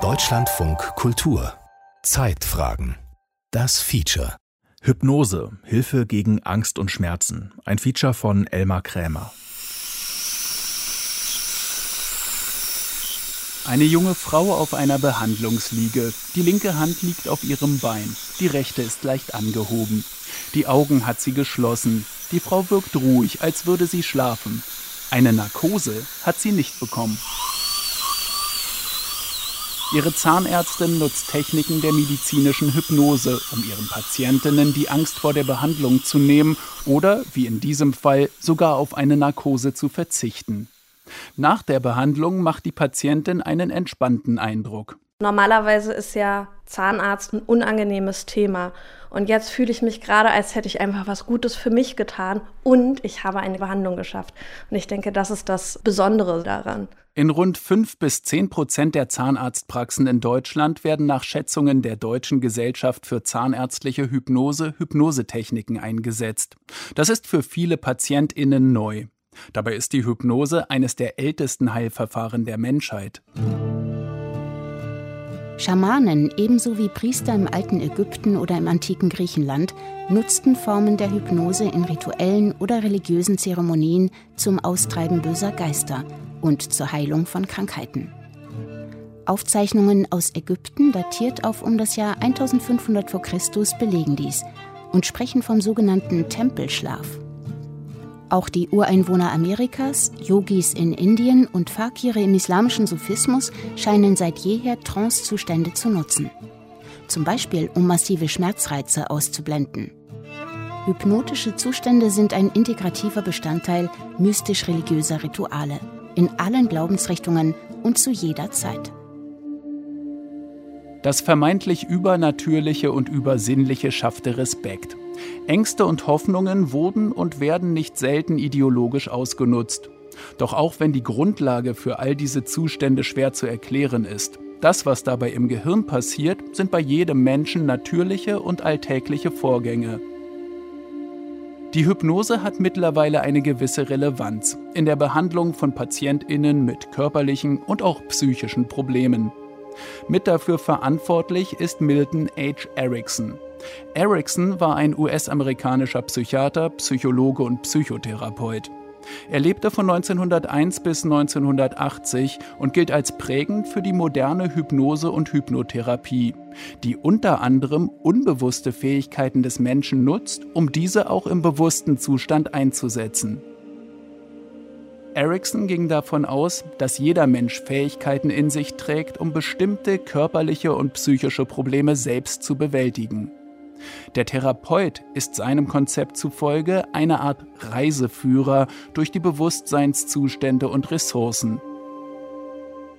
Deutschlandfunk Kultur Zeitfragen Das Feature Hypnose Hilfe gegen Angst und Schmerzen. Ein Feature von Elmar Krämer. Eine junge Frau auf einer Behandlungsliege. Die linke Hand liegt auf ihrem Bein, die rechte ist leicht angehoben. Die Augen hat sie geschlossen. Die Frau wirkt ruhig, als würde sie schlafen. Eine Narkose hat sie nicht bekommen. Ihre Zahnärztin nutzt Techniken der medizinischen Hypnose, um ihren Patientinnen die Angst vor der Behandlung zu nehmen oder, wie in diesem Fall, sogar auf eine Narkose zu verzichten. Nach der Behandlung macht die Patientin einen entspannten Eindruck. Normalerweise ist ja Zahnarzt ein unangenehmes Thema. Und jetzt fühle ich mich gerade, als hätte ich einfach was Gutes für mich getan und ich habe eine Behandlung geschafft. Und ich denke, das ist das Besondere daran. In rund fünf bis zehn Prozent der Zahnarztpraxen in Deutschland werden nach Schätzungen der Deutschen Gesellschaft für Zahnärztliche Hypnose Hypnosetechniken eingesetzt. Das ist für viele PatientInnen neu. Dabei ist die Hypnose eines der ältesten Heilverfahren der Menschheit. Schamanen, ebenso wie Priester im alten Ägypten oder im antiken Griechenland, nutzten Formen der Hypnose in rituellen oder religiösen Zeremonien zum Austreiben böser Geister und zur Heilung von Krankheiten. Aufzeichnungen aus Ägypten, datiert auf um das Jahr 1500 v. Chr., belegen dies und sprechen vom sogenannten Tempelschlaf. Auch die Ureinwohner Amerikas, Yogis in Indien und Fakire im islamischen Sufismus scheinen seit jeher Trancezustände zu nutzen. Zum Beispiel, um massive Schmerzreize auszublenden. Hypnotische Zustände sind ein integrativer Bestandteil mystisch-religiöser Rituale in allen Glaubensrichtungen und zu jeder Zeit. Das vermeintlich Übernatürliche und Übersinnliche schaffte Respekt. Ängste und Hoffnungen wurden und werden nicht selten ideologisch ausgenutzt. Doch auch wenn die Grundlage für all diese Zustände schwer zu erklären ist, das, was dabei im Gehirn passiert, sind bei jedem Menschen natürliche und alltägliche Vorgänge. Die Hypnose hat mittlerweile eine gewisse Relevanz in der Behandlung von Patientinnen mit körperlichen und auch psychischen Problemen. Mit dafür verantwortlich ist Milton H. Erickson. Erickson war ein US-amerikanischer Psychiater, Psychologe und Psychotherapeut. Er lebte von 1901 bis 1980 und gilt als prägend für die moderne Hypnose und Hypnotherapie, die unter anderem unbewusste Fähigkeiten des Menschen nutzt, um diese auch im bewussten Zustand einzusetzen. Erickson ging davon aus, dass jeder Mensch Fähigkeiten in sich trägt, um bestimmte körperliche und psychische Probleme selbst zu bewältigen. Der Therapeut ist seinem Konzept zufolge eine Art Reiseführer durch die Bewusstseinszustände und Ressourcen.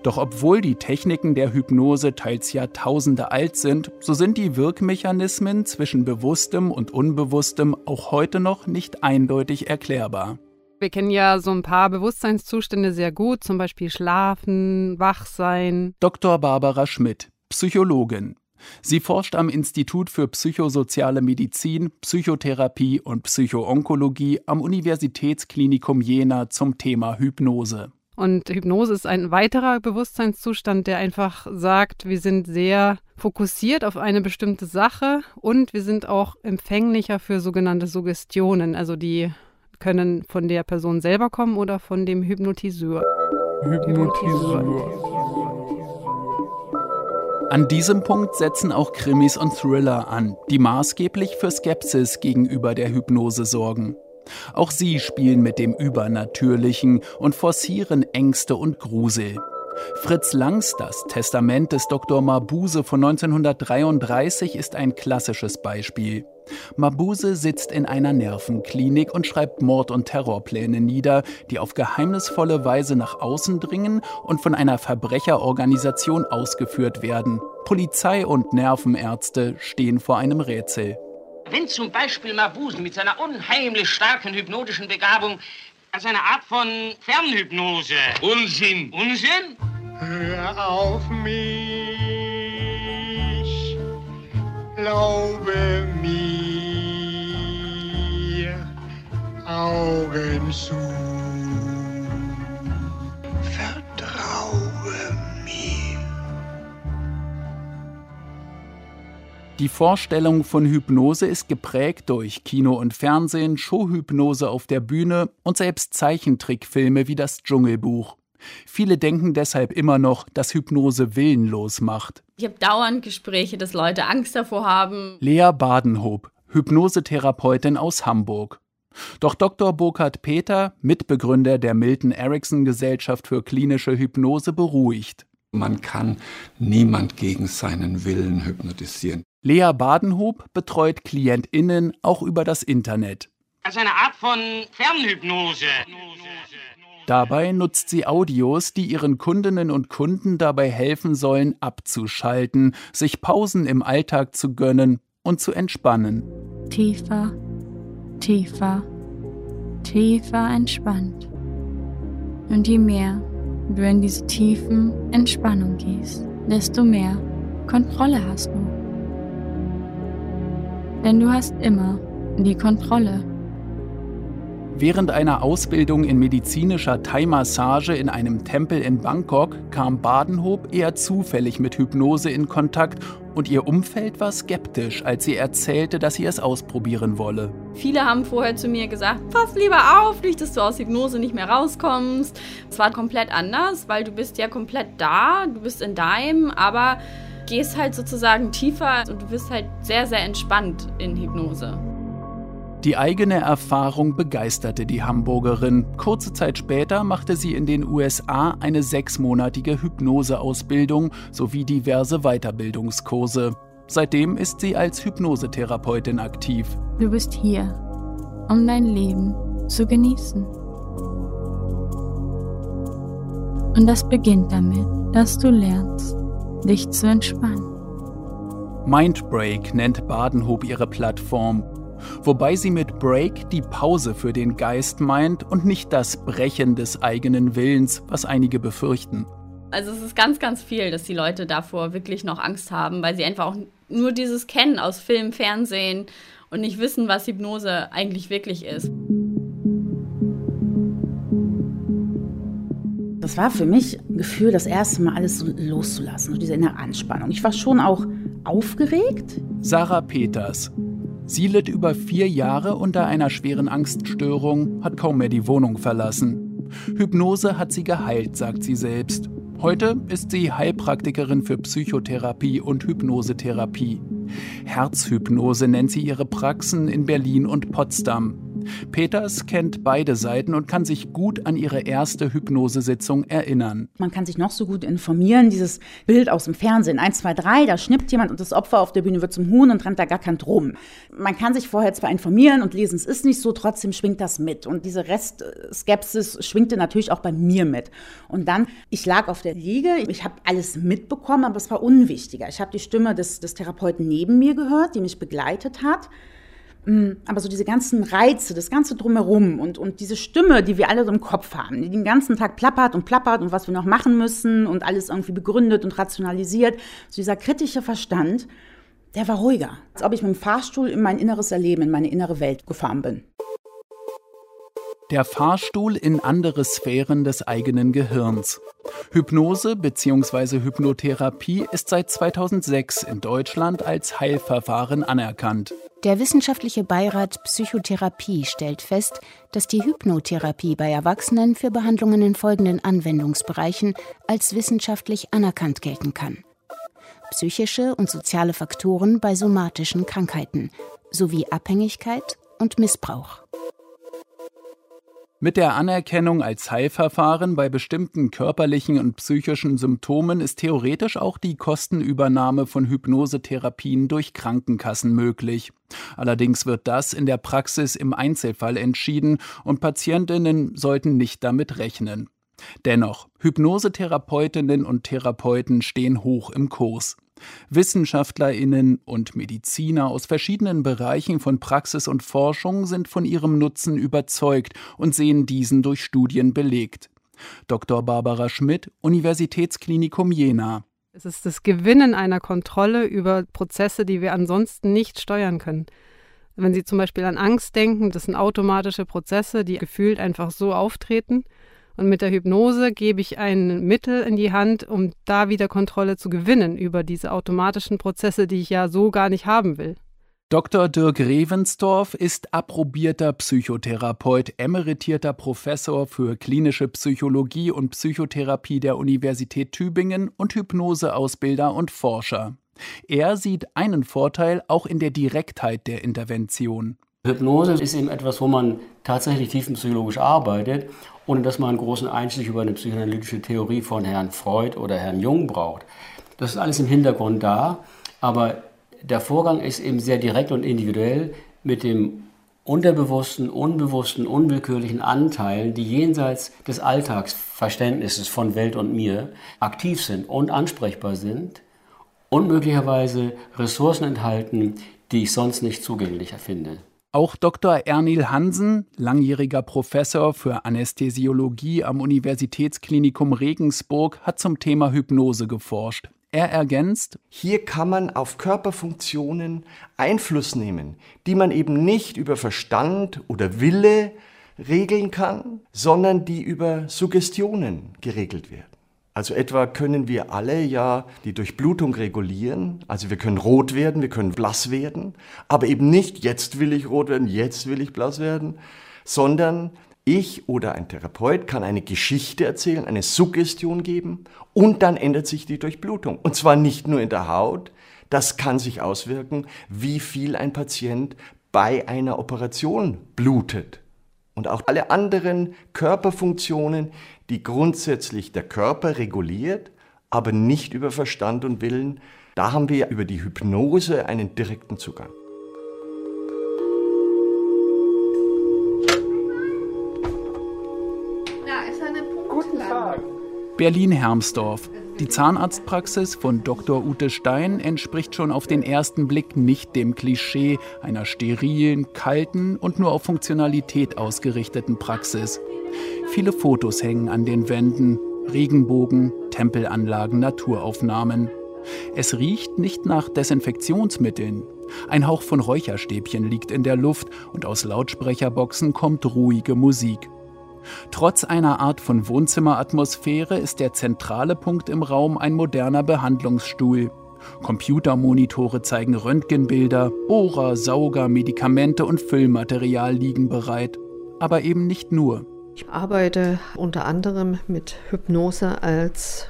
Doch obwohl die Techniken der Hypnose teils Jahrtausende alt sind, so sind die Wirkmechanismen zwischen Bewusstem und Unbewusstem auch heute noch nicht eindeutig erklärbar. Wir kennen ja so ein paar Bewusstseinszustände sehr gut, zum Beispiel Schlafen, Wachsein. Dr. Barbara Schmidt, Psychologin. Sie forscht am Institut für psychosoziale Medizin, Psychotherapie und Psychoonkologie am Universitätsklinikum Jena zum Thema Hypnose. Und Hypnose ist ein weiterer Bewusstseinszustand, der einfach sagt, wir sind sehr fokussiert auf eine bestimmte Sache und wir sind auch empfänglicher für sogenannte Suggestionen. Also die können von der Person selber kommen oder von dem Hypnotiseur. Hypnotiseur. An diesem Punkt setzen auch Krimis und Thriller an, die maßgeblich für Skepsis gegenüber der Hypnose sorgen. Auch sie spielen mit dem Übernatürlichen und forcieren Ängste und Grusel. Fritz Langs Das Testament des Dr. Mabuse von 1933 ist ein klassisches Beispiel. Mabuse sitzt in einer Nervenklinik und schreibt Mord- und Terrorpläne nieder, die auf geheimnisvolle Weise nach außen dringen und von einer Verbrecherorganisation ausgeführt werden. Polizei und Nervenärzte stehen vor einem Rätsel. Wenn zum Beispiel Mabuse mit seiner unheimlich starken hypnotischen Begabung als eine Art von Fernhypnose. Unsinn. Unsinn? Hör auf mich, glaube mir, Augen zu. Vertraue mir. Die Vorstellung von Hypnose ist geprägt durch Kino und Fernsehen, Showhypnose auf der Bühne und selbst Zeichentrickfilme wie das Dschungelbuch. Viele denken deshalb immer noch, dass Hypnose willenlos macht. Ich habe dauernd Gespräche, dass Leute Angst davor haben. Lea Badenhob, Hypnosetherapeutin aus Hamburg. Doch Dr. Burkhard Peter, Mitbegründer der Milton Erickson Gesellschaft für klinische Hypnose, beruhigt. Man kann niemand gegen seinen Willen hypnotisieren. Lea Badenhob betreut KlientInnen auch über das Internet. Als eine Art von Fernhypnose. Dabei nutzt sie Audios, die ihren Kundinnen und Kunden dabei helfen sollen, abzuschalten, sich Pausen im Alltag zu gönnen und zu entspannen. Tiefer, tiefer, tiefer entspannt. Und je mehr du in diese tiefen Entspannung gehst, desto mehr Kontrolle hast du. Denn du hast immer die Kontrolle Während einer Ausbildung in medizinischer Thai-Massage in einem Tempel in Bangkok kam Badenhob eher zufällig mit Hypnose in Kontakt und ihr Umfeld war skeptisch, als sie erzählte, dass sie es ausprobieren wolle. Viele haben vorher zu mir gesagt, pass lieber auf, nicht, dass du aus Hypnose nicht mehr rauskommst. Es war komplett anders, weil du bist ja komplett da, du bist in deinem, aber gehst halt sozusagen tiefer und du bist halt sehr, sehr entspannt in Hypnose. Die eigene Erfahrung begeisterte die Hamburgerin. Kurze Zeit später machte sie in den USA eine sechsmonatige Hypnoseausbildung sowie diverse Weiterbildungskurse. Seitdem ist sie als Hypnosetherapeutin aktiv. Du bist hier, um dein Leben zu genießen. Und das beginnt damit, dass du lernst, dich zu entspannen. Mindbreak nennt Badenhob ihre Plattform wobei sie mit Break die Pause für den Geist meint und nicht das Brechen des eigenen Willens, was einige befürchten. Also es ist ganz, ganz viel, dass die Leute davor wirklich noch Angst haben, weil sie einfach auch nur dieses kennen aus Film, Fernsehen und nicht wissen, was Hypnose eigentlich wirklich ist. Das war für mich ein Gefühl, das erste Mal alles so loszulassen, so diese innere Anspannung. Ich war schon auch aufgeregt. Sarah Peters, Sie litt über vier Jahre unter einer schweren Angststörung, hat kaum mehr die Wohnung verlassen. Hypnose hat sie geheilt, sagt sie selbst. Heute ist sie Heilpraktikerin für Psychotherapie und Hypnosetherapie. Herzhypnose nennt sie ihre Praxen in Berlin und Potsdam. Peters kennt beide Seiten und kann sich gut an ihre erste Hypnosesitzung erinnern. Man kann sich noch so gut informieren. Dieses Bild aus dem Fernsehen, 1, 2, 3, da schnippt jemand und das Opfer auf der Bühne wird zum Huhn und rennt da gar kein drum. Man kann sich vorher zwar informieren und lesen, es ist nicht so, trotzdem schwingt das mit. Und diese Restskepsis schwingte natürlich auch bei mir mit. Und dann, ich lag auf der Liege, ich habe alles mitbekommen, aber es war unwichtiger. Ich habe die Stimme des, des Therapeuten neben mir gehört, die mich begleitet hat. Mm, aber so diese ganzen Reize, das ganze Drumherum und, und diese Stimme, die wir alle so im Kopf haben, die den ganzen Tag plappert und plappert und was wir noch machen müssen und alles irgendwie begründet und rationalisiert, so dieser kritische Verstand, der war ruhiger. Als ob ich mit dem Fahrstuhl in mein inneres Erleben, in meine innere Welt gefahren bin. Der Fahrstuhl in andere Sphären des eigenen Gehirns. Hypnose bzw. Hypnotherapie ist seit 2006 in Deutschland als Heilverfahren anerkannt. Der wissenschaftliche Beirat Psychotherapie stellt fest, dass die Hypnotherapie bei Erwachsenen für Behandlungen in folgenden Anwendungsbereichen als wissenschaftlich anerkannt gelten kann. Psychische und soziale Faktoren bei somatischen Krankheiten sowie Abhängigkeit und Missbrauch. Mit der Anerkennung als Heilverfahren bei bestimmten körperlichen und psychischen Symptomen ist theoretisch auch die Kostenübernahme von Hypnosetherapien durch Krankenkassen möglich. Allerdings wird das in der Praxis im Einzelfall entschieden und Patientinnen sollten nicht damit rechnen. Dennoch, Hypnosetherapeutinnen und Therapeuten stehen hoch im Kurs. Wissenschaftlerinnen und Mediziner aus verschiedenen Bereichen von Praxis und Forschung sind von ihrem Nutzen überzeugt und sehen diesen durch Studien belegt. Dr. Barbara Schmidt, Universitätsklinikum Jena. Es ist das Gewinnen einer Kontrolle über Prozesse, die wir ansonsten nicht steuern können. Wenn Sie zum Beispiel an Angst denken, das sind automatische Prozesse, die gefühlt einfach so auftreten. Und mit der Hypnose gebe ich ein Mittel in die Hand, um da wieder Kontrolle zu gewinnen über diese automatischen Prozesse, die ich ja so gar nicht haben will. Dr. Dirk Revensdorf ist approbierter Psychotherapeut, emeritierter Professor für klinische Psychologie und Psychotherapie der Universität Tübingen und Hypnoseausbilder und Forscher. Er sieht einen Vorteil auch in der Direktheit der Intervention. Hypnose ist eben etwas, wo man tatsächlich tiefenpsychologisch arbeitet, ohne dass man einen großen Einstieg über eine psychoanalytische Theorie von Herrn Freud oder Herrn Jung braucht. Das ist alles im Hintergrund da, aber der Vorgang ist eben sehr direkt und individuell mit dem unterbewussten, unbewussten, unwillkürlichen Anteilen, die jenseits des Alltagsverständnisses von Welt und mir aktiv sind und ansprechbar sind und möglicherweise Ressourcen enthalten, die ich sonst nicht zugänglich erfinde. Auch Dr. Ernil Hansen, langjähriger Professor für Anästhesiologie am Universitätsklinikum Regensburg, hat zum Thema Hypnose geforscht. Er ergänzt, hier kann man auf Körperfunktionen Einfluss nehmen, die man eben nicht über Verstand oder Wille regeln kann, sondern die über Suggestionen geregelt werden. Also etwa können wir alle ja die Durchblutung regulieren. Also wir können rot werden, wir können blass werden, aber eben nicht, jetzt will ich rot werden, jetzt will ich blass werden, sondern ich oder ein Therapeut kann eine Geschichte erzählen, eine Suggestion geben und dann ändert sich die Durchblutung. Und zwar nicht nur in der Haut, das kann sich auswirken, wie viel ein Patient bei einer Operation blutet. Und auch alle anderen Körperfunktionen, die grundsätzlich der Körper reguliert, aber nicht über Verstand und Willen, da haben wir über die Hypnose einen direkten Zugang. Berlin-Hermsdorf. Die Zahnarztpraxis von Dr. Ute Stein entspricht schon auf den ersten Blick nicht dem Klischee einer sterilen, kalten und nur auf Funktionalität ausgerichteten Praxis. Viele Fotos hängen an den Wänden, Regenbogen, Tempelanlagen, Naturaufnahmen. Es riecht nicht nach Desinfektionsmitteln. Ein Hauch von Räucherstäbchen liegt in der Luft und aus Lautsprecherboxen kommt ruhige Musik. Trotz einer Art von Wohnzimmeratmosphäre ist der zentrale Punkt im Raum ein moderner Behandlungsstuhl. Computermonitore zeigen Röntgenbilder, Bohrer, Sauger, Medikamente und Füllmaterial liegen bereit. Aber eben nicht nur. Ich arbeite unter anderem mit Hypnose als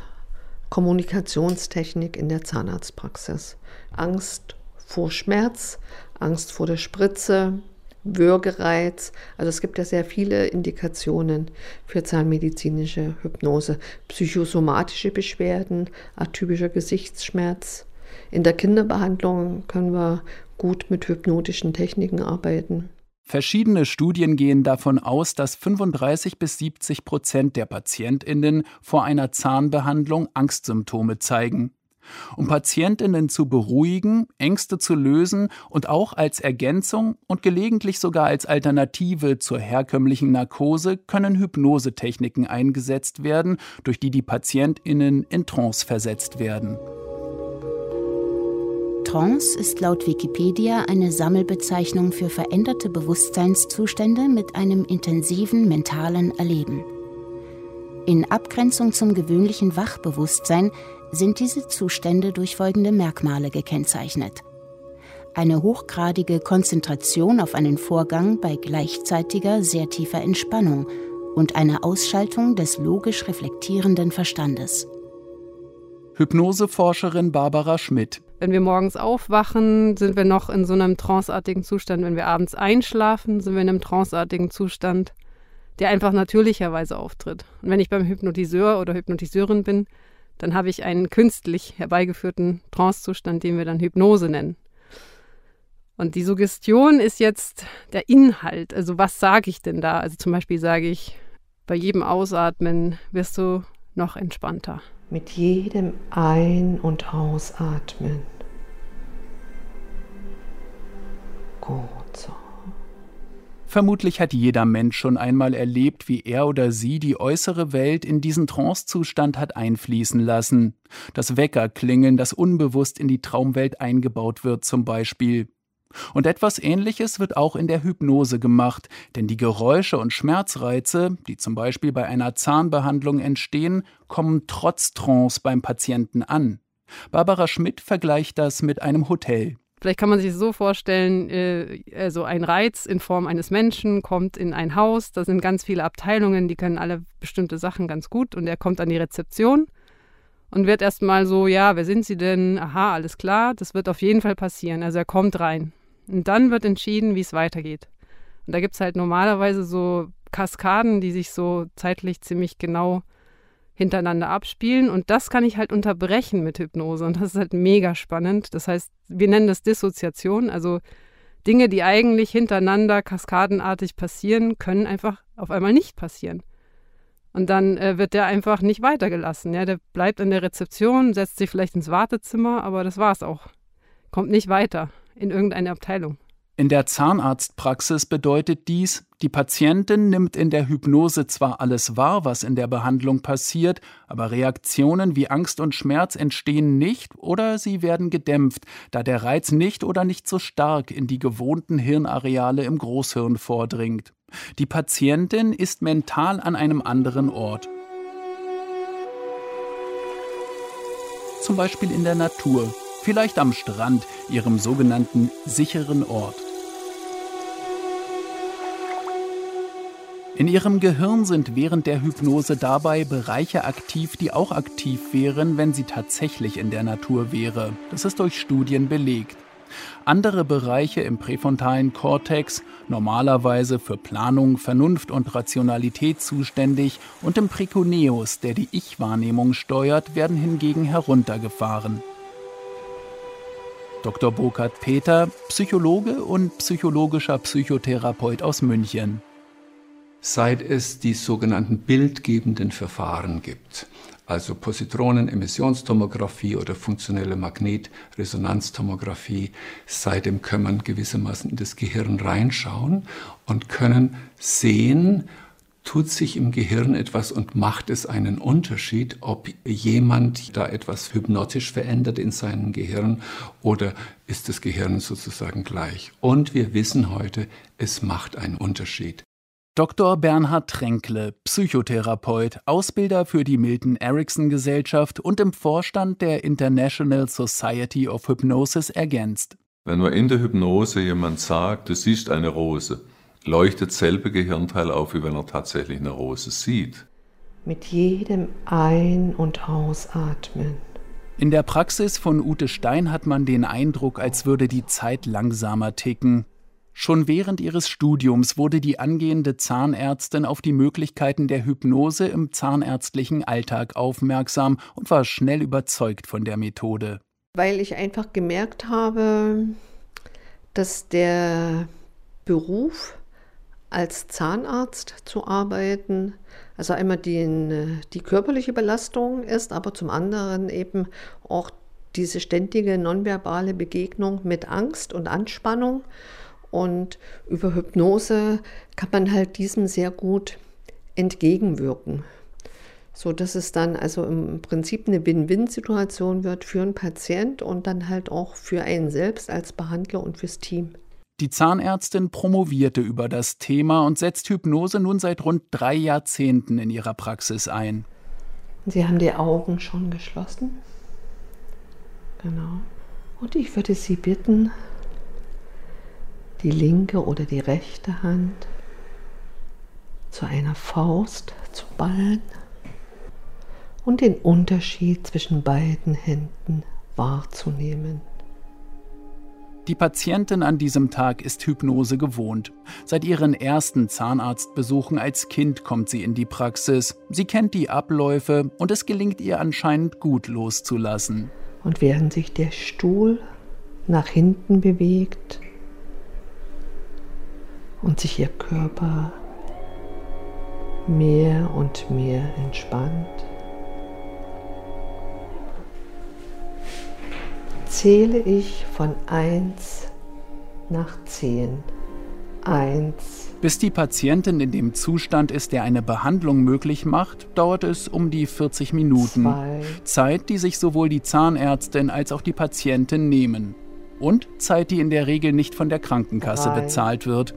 Kommunikationstechnik in der Zahnarztpraxis. Angst vor Schmerz, Angst vor der Spritze, Würgereiz. Also es gibt ja sehr viele Indikationen für zahnmedizinische Hypnose. Psychosomatische Beschwerden, atypischer Gesichtsschmerz. In der Kinderbehandlung können wir gut mit hypnotischen Techniken arbeiten. Verschiedene Studien gehen davon aus, dass 35 bis 70 Prozent der PatientInnen vor einer Zahnbehandlung Angstsymptome zeigen. Um Patientinnen zu beruhigen, Ängste zu lösen und auch als Ergänzung und gelegentlich sogar als Alternative zur herkömmlichen Narkose können Hypnosetechniken eingesetzt werden, durch die die Patientinnen in Trance versetzt werden. Trance ist laut Wikipedia eine Sammelbezeichnung für veränderte Bewusstseinszustände mit einem intensiven mentalen Erleben. In Abgrenzung zum gewöhnlichen Wachbewusstsein sind diese Zustände durch folgende Merkmale gekennzeichnet. Eine hochgradige Konzentration auf einen Vorgang bei gleichzeitiger sehr tiefer Entspannung und eine Ausschaltung des logisch reflektierenden Verstandes. Hypnoseforscherin Barbara Schmidt. Wenn wir morgens aufwachen, sind wir noch in so einem tranceartigen Zustand. Wenn wir abends einschlafen, sind wir in einem tranceartigen Zustand, der einfach natürlicherweise auftritt. Und wenn ich beim Hypnotiseur oder Hypnotiseurin bin, dann habe ich einen künstlich herbeigeführten Trancezustand, den wir dann Hypnose nennen. Und die Suggestion ist jetzt der Inhalt. Also was sage ich denn da? Also zum Beispiel sage ich, bei jedem Ausatmen wirst du noch entspannter. Mit jedem Ein- und Ausatmen. Gut so. Vermutlich hat jeder Mensch schon einmal erlebt, wie er oder sie die äußere Welt in diesen Trancezustand hat einfließen lassen. Das Weckerklingeln, das unbewusst in die Traumwelt eingebaut wird zum Beispiel. Und etwas Ähnliches wird auch in der Hypnose gemacht, denn die Geräusche und Schmerzreize, die zum Beispiel bei einer Zahnbehandlung entstehen, kommen trotz Trance beim Patienten an. Barbara Schmidt vergleicht das mit einem Hotel. Vielleicht kann man sich so vorstellen, äh, also ein Reiz in Form eines Menschen kommt in ein Haus, da sind ganz viele Abteilungen, die können alle bestimmte Sachen ganz gut und er kommt an die Rezeption und wird erstmal so, ja, wer sind Sie denn? Aha, alles klar, das wird auf jeden Fall passieren. Also er kommt rein. Und dann wird entschieden, wie es weitergeht. Und da gibt es halt normalerweise so Kaskaden, die sich so zeitlich ziemlich genau hintereinander abspielen. Und das kann ich halt unterbrechen mit Hypnose. Und das ist halt mega spannend. Das heißt, wir nennen das Dissoziation. Also Dinge, die eigentlich hintereinander kaskadenartig passieren, können einfach auf einmal nicht passieren. Und dann äh, wird der einfach nicht weitergelassen. Ja? Der bleibt in der Rezeption, setzt sich vielleicht ins Wartezimmer, aber das war's auch. Kommt nicht weiter in irgendeine Abteilung. In der Zahnarztpraxis bedeutet dies, die Patientin nimmt in der Hypnose zwar alles wahr, was in der Behandlung passiert, aber Reaktionen wie Angst und Schmerz entstehen nicht oder sie werden gedämpft, da der Reiz nicht oder nicht so stark in die gewohnten Hirnareale im Großhirn vordringt. Die Patientin ist mental an einem anderen Ort. Zum Beispiel in der Natur, vielleicht am Strand, ihrem sogenannten sicheren Ort. In ihrem Gehirn sind während der Hypnose dabei Bereiche aktiv, die auch aktiv wären, wenn sie tatsächlich in der Natur wäre. Das ist durch Studien belegt. Andere Bereiche im präfrontalen Kortex, normalerweise für Planung, Vernunft und Rationalität zuständig, und im Präconeus, der die Ich-Wahrnehmung steuert, werden hingegen heruntergefahren. Dr. Burkhard Peter, Psychologe und psychologischer Psychotherapeut aus München. Seit es die sogenannten bildgebenden Verfahren gibt, also Positronen-Emissionstomographie oder funktionelle Magnetresonanztomographie, seitdem können man gewissermaßen in das Gehirn reinschauen und können sehen, tut sich im Gehirn etwas und macht es einen Unterschied, ob jemand da etwas hypnotisch verändert in seinem Gehirn oder ist das Gehirn sozusagen gleich. Und wir wissen heute, es macht einen Unterschied. Dr. Bernhard Tränkle, Psychotherapeut, Ausbilder für die Milton Erickson Gesellschaft und im Vorstand der International Society of Hypnosis ergänzt. Wenn man in der Hypnose jemand sagt, du siehst eine Rose, leuchtet selbe Gehirnteil auf, wie wenn er tatsächlich eine Rose sieht. Mit jedem Ein- und Ausatmen. In der Praxis von Ute Stein hat man den Eindruck, als würde die Zeit langsamer ticken. Schon während ihres Studiums wurde die angehende Zahnärztin auf die Möglichkeiten der Hypnose im zahnärztlichen Alltag aufmerksam und war schnell überzeugt von der Methode. Weil ich einfach gemerkt habe, dass der Beruf als Zahnarzt zu arbeiten, also einmal die, die körperliche Belastung ist, aber zum anderen eben auch diese ständige nonverbale Begegnung mit Angst und Anspannung. Und über Hypnose kann man halt diesem sehr gut entgegenwirken. So dass es dann also im Prinzip eine Win-Win-Situation wird für einen Patient und dann halt auch für einen selbst als Behandler und fürs Team. Die Zahnärztin promovierte über das Thema und setzt Hypnose nun seit rund drei Jahrzehnten in ihrer Praxis ein. Sie haben die Augen schon geschlossen. Genau. Und ich würde Sie bitten, die linke oder die rechte Hand zu einer Faust zu ballen und den Unterschied zwischen beiden Händen wahrzunehmen. Die Patientin an diesem Tag ist Hypnose gewohnt. Seit ihren ersten Zahnarztbesuchen als Kind kommt sie in die Praxis. Sie kennt die Abläufe und es gelingt ihr anscheinend gut loszulassen. Und während sich der Stuhl nach hinten bewegt und sich ihr Körper mehr und mehr entspannt, zähle ich von 1 nach 10. 1. Bis die Patientin in dem Zustand ist, der eine Behandlung möglich macht, dauert es um die 40 Minuten. Zwei. Zeit, die sich sowohl die Zahnärztin als auch die Patientin nehmen. und Zeit, die in der Regel nicht von der Krankenkasse bezahlt wird.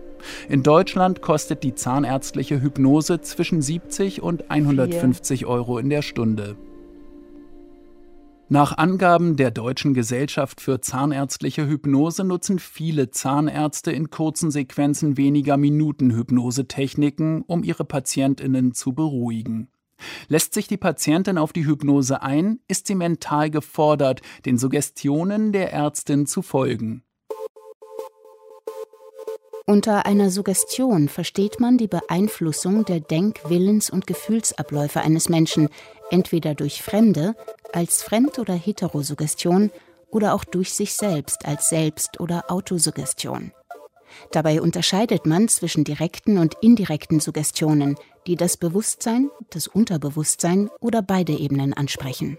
In Deutschland kostet die zahnärztliche Hypnose zwischen 70 und 150 Euro in der Stunde. Nach Angaben der Deutschen Gesellschaft für Zahnärztliche Hypnose nutzen viele Zahnärzte in kurzen Sequenzen weniger Minuten Hypnosetechniken, um ihre Patientinnen zu beruhigen. Lässt sich die Patientin auf die Hypnose ein, ist sie mental gefordert, den Suggestionen der Ärztin zu folgen. Unter einer Suggestion versteht man die Beeinflussung der Denk-, Willens- und Gefühlsabläufe eines Menschen, entweder durch Fremde als Fremd- oder Heterosuggestion oder auch durch sich selbst als Selbst- oder Autosuggestion. Dabei unterscheidet man zwischen direkten und indirekten Suggestionen, die das Bewusstsein, das Unterbewusstsein oder beide Ebenen ansprechen.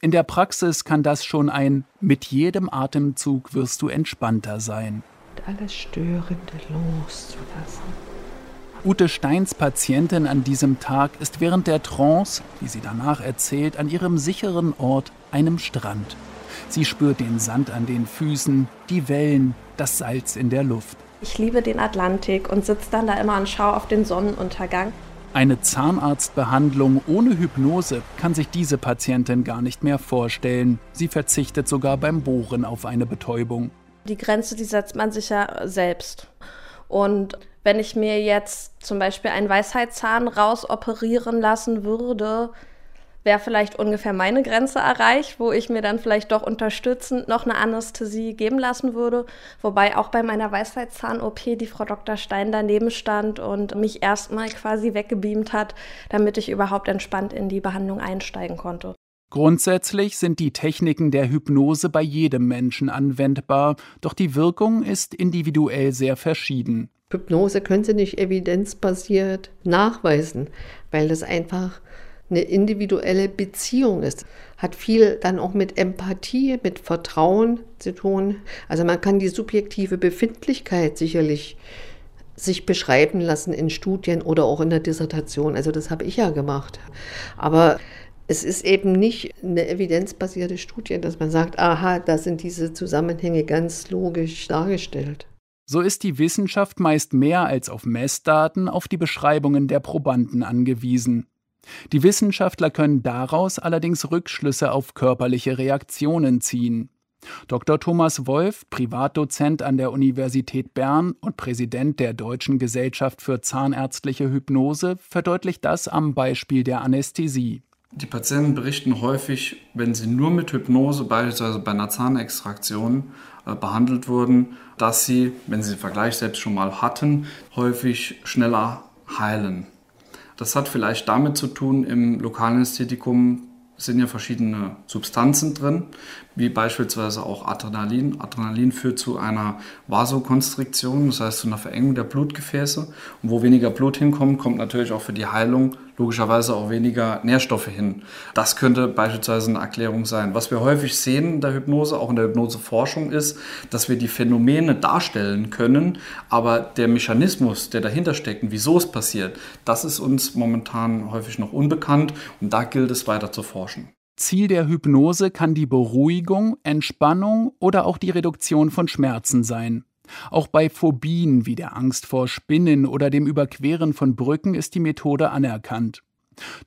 In der Praxis kann das schon ein mit jedem Atemzug wirst du entspannter sein alles Störende loszulassen. Ute Steins Patientin an diesem Tag ist während der Trance, wie sie danach erzählt, an ihrem sicheren Ort, einem Strand. Sie spürt den Sand an den Füßen, die Wellen, das Salz in der Luft. Ich liebe den Atlantik und sitze dann da immer und schaue auf den Sonnenuntergang. Eine Zahnarztbehandlung ohne Hypnose kann sich diese Patientin gar nicht mehr vorstellen. Sie verzichtet sogar beim Bohren auf eine Betäubung. Die Grenze, die setzt man sich ja selbst. Und wenn ich mir jetzt zum Beispiel einen Weisheitszahn rausoperieren lassen würde, wäre vielleicht ungefähr meine Grenze erreicht, wo ich mir dann vielleicht doch unterstützend noch eine Anästhesie geben lassen würde. Wobei auch bei meiner Weisheitszahn-OP die Frau Dr. Stein daneben stand und mich erstmal quasi weggebeamt hat, damit ich überhaupt entspannt in die Behandlung einsteigen konnte. Grundsätzlich sind die Techniken der Hypnose bei jedem Menschen anwendbar, doch die Wirkung ist individuell sehr verschieden. Hypnose können Sie nicht evidenzbasiert nachweisen, weil das einfach eine individuelle Beziehung ist. Hat viel dann auch mit Empathie, mit Vertrauen zu tun. Also man kann die subjektive Befindlichkeit sicherlich sich beschreiben lassen in Studien oder auch in der Dissertation. Also das habe ich ja gemacht. Aber es ist eben nicht eine evidenzbasierte Studie, dass man sagt, aha, da sind diese Zusammenhänge ganz logisch dargestellt. So ist die Wissenschaft meist mehr als auf Messdaten auf die Beschreibungen der Probanden angewiesen. Die Wissenschaftler können daraus allerdings Rückschlüsse auf körperliche Reaktionen ziehen. Dr. Thomas Wolf, Privatdozent an der Universität Bern und Präsident der Deutschen Gesellschaft für Zahnärztliche Hypnose, verdeutlicht das am Beispiel der Anästhesie. Die Patienten berichten häufig, wenn sie nur mit Hypnose, beispielsweise bei einer Zahnextraktion, äh, behandelt wurden, dass sie, wenn sie den Vergleich selbst schon mal hatten, häufig schneller heilen. Das hat vielleicht damit zu tun, im Lokalanästhetikum sind ja verschiedene Substanzen drin, wie beispielsweise auch Adrenalin. Adrenalin führt zu einer Vasokonstriktion, das heißt zu einer Verengung der Blutgefäße. Und wo weniger Blut hinkommt, kommt natürlich auch für die Heilung logischerweise auch weniger Nährstoffe hin. Das könnte beispielsweise eine Erklärung sein. Was wir häufig sehen in der Hypnose, auch in der Hypnoseforschung, ist, dass wir die Phänomene darstellen können, aber der Mechanismus, der dahinter steckt und wieso es passiert, das ist uns momentan häufig noch unbekannt und da gilt es weiter zu forschen. Ziel der Hypnose kann die Beruhigung, Entspannung oder auch die Reduktion von Schmerzen sein. Auch bei Phobien wie der Angst vor Spinnen oder dem Überqueren von Brücken ist die Methode anerkannt.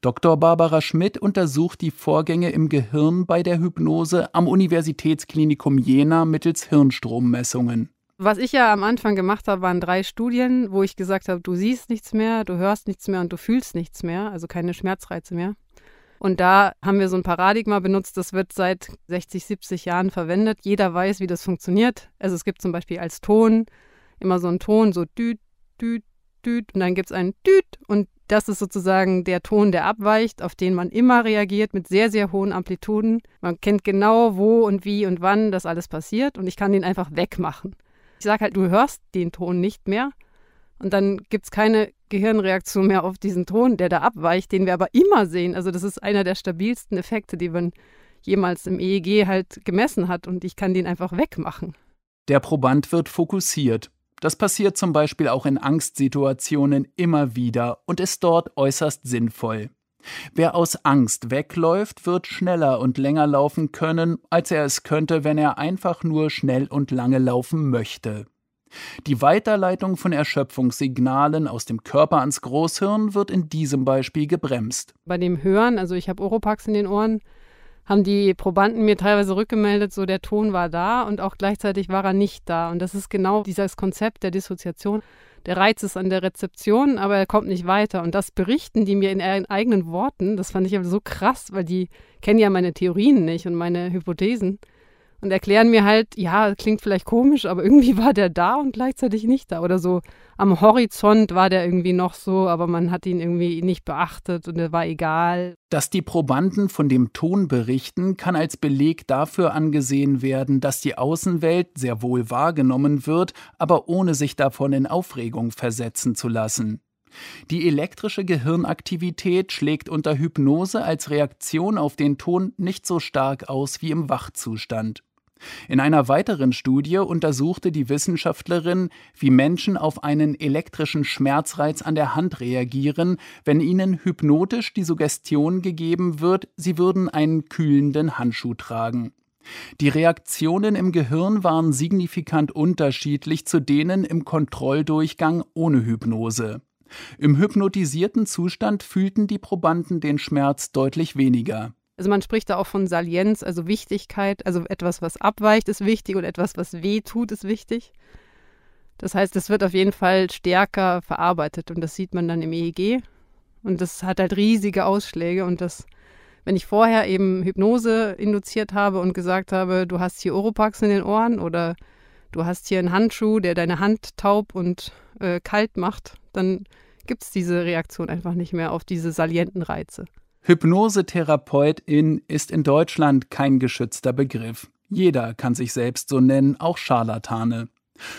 Dr. Barbara Schmidt untersucht die Vorgänge im Gehirn bei der Hypnose am Universitätsklinikum Jena mittels Hirnstrommessungen. Was ich ja am Anfang gemacht habe, waren drei Studien, wo ich gesagt habe, du siehst nichts mehr, du hörst nichts mehr und du fühlst nichts mehr, also keine Schmerzreize mehr. Und da haben wir so ein Paradigma benutzt, das wird seit 60, 70 Jahren verwendet. Jeder weiß, wie das funktioniert. Also es gibt zum Beispiel als Ton immer so einen Ton, so düt, düt, düt. Und dann gibt es einen düt. Und das ist sozusagen der Ton, der abweicht, auf den man immer reagiert mit sehr, sehr hohen Amplituden. Man kennt genau, wo und wie und wann das alles passiert. Und ich kann den einfach wegmachen. Ich sage halt, du hörst den Ton nicht mehr. Und dann gibt es keine Gehirnreaktion mehr auf diesen Ton, der da abweicht, den wir aber immer sehen. Also das ist einer der stabilsten Effekte, die man jemals im EEG halt gemessen hat und ich kann den einfach wegmachen. Der Proband wird fokussiert. Das passiert zum Beispiel auch in Angstsituationen immer wieder und ist dort äußerst sinnvoll. Wer aus Angst wegläuft, wird schneller und länger laufen können, als er es könnte, wenn er einfach nur schnell und lange laufen möchte. Die Weiterleitung von Erschöpfungssignalen aus dem Körper ans Großhirn wird in diesem Beispiel gebremst. Bei dem Hören, also ich habe Oropax in den Ohren, haben die Probanden mir teilweise rückgemeldet, so der Ton war da und auch gleichzeitig war er nicht da. Und das ist genau dieses Konzept der Dissoziation. Der Reiz ist an der Rezeption, aber er kommt nicht weiter. Und das berichten die mir in ihren eigenen Worten. Das fand ich aber so krass, weil die kennen ja meine Theorien nicht und meine Hypothesen und erklären mir halt, ja, klingt vielleicht komisch, aber irgendwie war der da und gleichzeitig nicht da. Oder so am Horizont war der irgendwie noch so, aber man hat ihn irgendwie nicht beachtet und er war egal. Dass die Probanden von dem Ton berichten, kann als Beleg dafür angesehen werden, dass die Außenwelt sehr wohl wahrgenommen wird, aber ohne sich davon in Aufregung versetzen zu lassen. Die elektrische Gehirnaktivität schlägt unter Hypnose als Reaktion auf den Ton nicht so stark aus wie im Wachzustand. In einer weiteren Studie untersuchte die Wissenschaftlerin, wie Menschen auf einen elektrischen Schmerzreiz an der Hand reagieren, wenn ihnen hypnotisch die Suggestion gegeben wird, sie würden einen kühlenden Handschuh tragen. Die Reaktionen im Gehirn waren signifikant unterschiedlich zu denen im Kontrolldurchgang ohne Hypnose. Im hypnotisierten Zustand fühlten die Probanden den Schmerz deutlich weniger. Also man spricht da auch von Salienz, also Wichtigkeit, also etwas, was abweicht, ist wichtig und etwas, was weh tut, ist wichtig. Das heißt, es wird auf jeden Fall stärker verarbeitet und das sieht man dann im EEG. Und das hat halt riesige Ausschläge und das, wenn ich vorher eben Hypnose induziert habe und gesagt habe, du hast hier Oropax in den Ohren oder du hast hier einen Handschuh, der deine Hand taub und äh, kalt macht, dann gibt es diese Reaktion einfach nicht mehr auf diese salienten Reize. Hypnosetherapeutin ist in Deutschland kein geschützter Begriff. Jeder kann sich selbst so nennen, auch Scharlatane.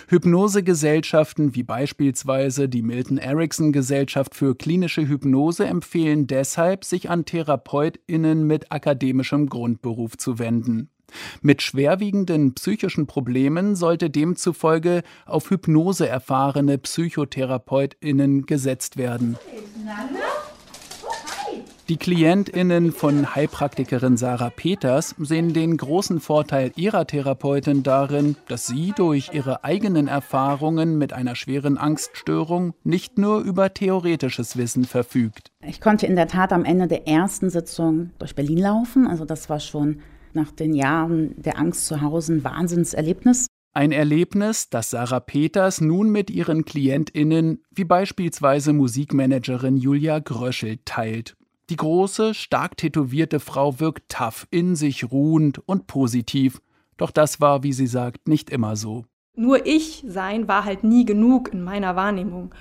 Hypnosegesellschaften wie beispielsweise die Milton Erickson Gesellschaft für klinische Hypnose empfehlen deshalb, sich an Therapeutinnen mit akademischem Grundberuf zu wenden. Mit schwerwiegenden psychischen Problemen sollte demzufolge auf Hypnose erfahrene Psychotherapeutinnen gesetzt werden. Die KlientInnen von Heilpraktikerin Sarah Peters sehen den großen Vorteil ihrer Therapeutin darin, dass sie durch ihre eigenen Erfahrungen mit einer schweren Angststörung nicht nur über theoretisches Wissen verfügt. Ich konnte in der Tat am Ende der ersten Sitzung durch Berlin laufen. Also das war schon nach den Jahren der Angst zu Hause ein Wahnsinnserlebnis. Ein Erlebnis, das Sarah Peters nun mit ihren KlientInnen, wie beispielsweise Musikmanagerin Julia Gröschel, teilt. Die große, stark tätowierte Frau wirkt tough, in sich ruhend und positiv. Doch das war, wie sie sagt, nicht immer so. Nur ich sein war halt nie genug in meiner Wahrnehmung.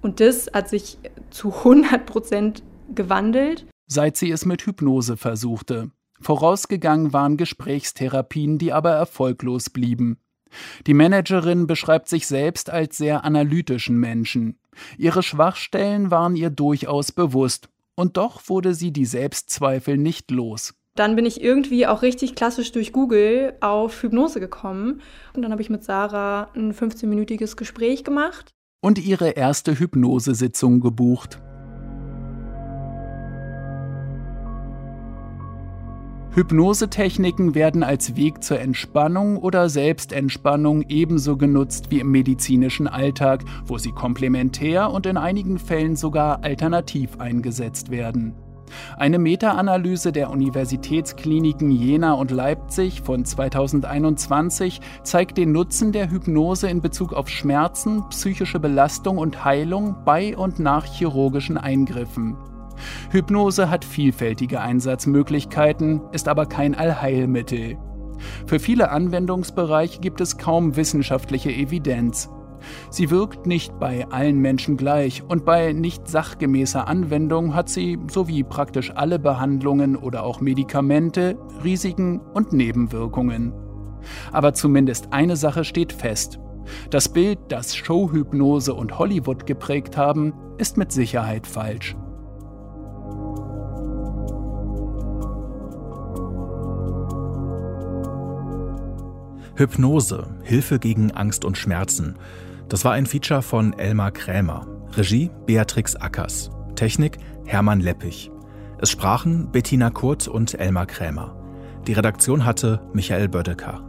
Und das hat sich zu 100 Prozent gewandelt. Seit sie es mit Hypnose versuchte. Vorausgegangen waren Gesprächstherapien, die aber erfolglos blieben. Die Managerin beschreibt sich selbst als sehr analytischen Menschen. Ihre Schwachstellen waren ihr durchaus bewusst und doch wurde sie die Selbstzweifel nicht los. Dann bin ich irgendwie auch richtig klassisch durch Google auf Hypnose gekommen. Und dann habe ich mit Sarah ein 15-minütiges Gespräch gemacht. Und ihre erste Hypnosesitzung gebucht. Hypnosetechniken werden als Weg zur Entspannung oder Selbstentspannung ebenso genutzt wie im medizinischen Alltag, wo sie komplementär und in einigen Fällen sogar alternativ eingesetzt werden. Eine Meta-Analyse der Universitätskliniken Jena und Leipzig von 2021 zeigt den Nutzen der Hypnose in Bezug auf Schmerzen, psychische Belastung und Heilung bei und nach chirurgischen Eingriffen. Hypnose hat vielfältige Einsatzmöglichkeiten, ist aber kein Allheilmittel. Für viele Anwendungsbereiche gibt es kaum wissenschaftliche Evidenz. Sie wirkt nicht bei allen Menschen gleich und bei nicht sachgemäßer Anwendung hat sie, so wie praktisch alle Behandlungen oder auch Medikamente, Risiken und Nebenwirkungen. Aber zumindest eine Sache steht fest. Das Bild, das Showhypnose und Hollywood geprägt haben, ist mit Sicherheit falsch. Hypnose, Hilfe gegen Angst und Schmerzen. Das war ein Feature von Elmar Krämer. Regie Beatrix Ackers. Technik Hermann Leppich. Es sprachen Bettina Kurt und Elmar Krämer. Die Redaktion hatte Michael Bödecker.